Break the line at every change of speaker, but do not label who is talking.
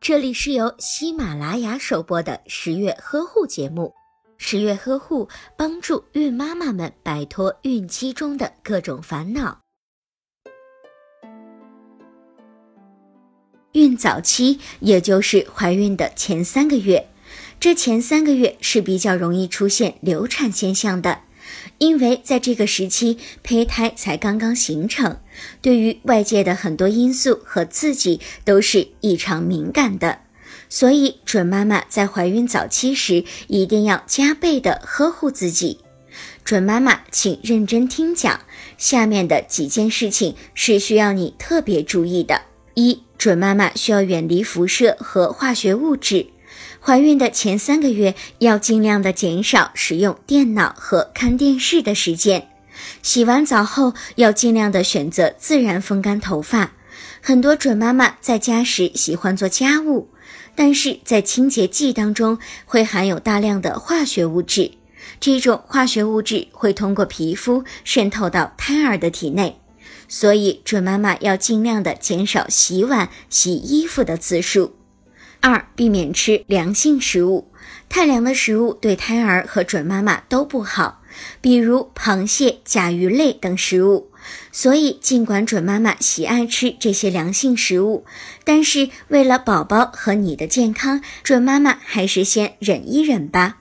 这里是由喜马拉雅首播的十月呵护节目。十月呵护帮助孕妈妈们摆脱孕期中的各种烦恼。孕早期，也就是怀孕的前三个月，这前三个月是比较容易出现流产现象的。因为在这个时期，胚胎才刚刚形成，对于外界的很多因素和刺激都是异常敏感的，所以准妈妈在怀孕早期时一定要加倍的呵护自己。准妈妈，请认真听讲，下面的几件事情是需要你特别注意的：一，准妈妈需要远离辐射和化学物质。怀孕的前三个月，要尽量的减少使用电脑和看电视的时间。洗完澡后，要尽量的选择自然风干头发。很多准妈妈在家时喜欢做家务，但是在清洁剂当中会含有大量的化学物质，这种化学物质会通过皮肤渗透到胎儿的体内，所以准妈妈要尽量的减少洗碗、洗衣服的次数。二、避免吃凉性食物，太凉的食物对胎儿和准妈妈都不好，比如螃蟹、甲鱼类等食物。所以，尽管准妈妈喜爱吃这些凉性食物，但是为了宝宝和你的健康，准妈妈还是先忍一忍吧。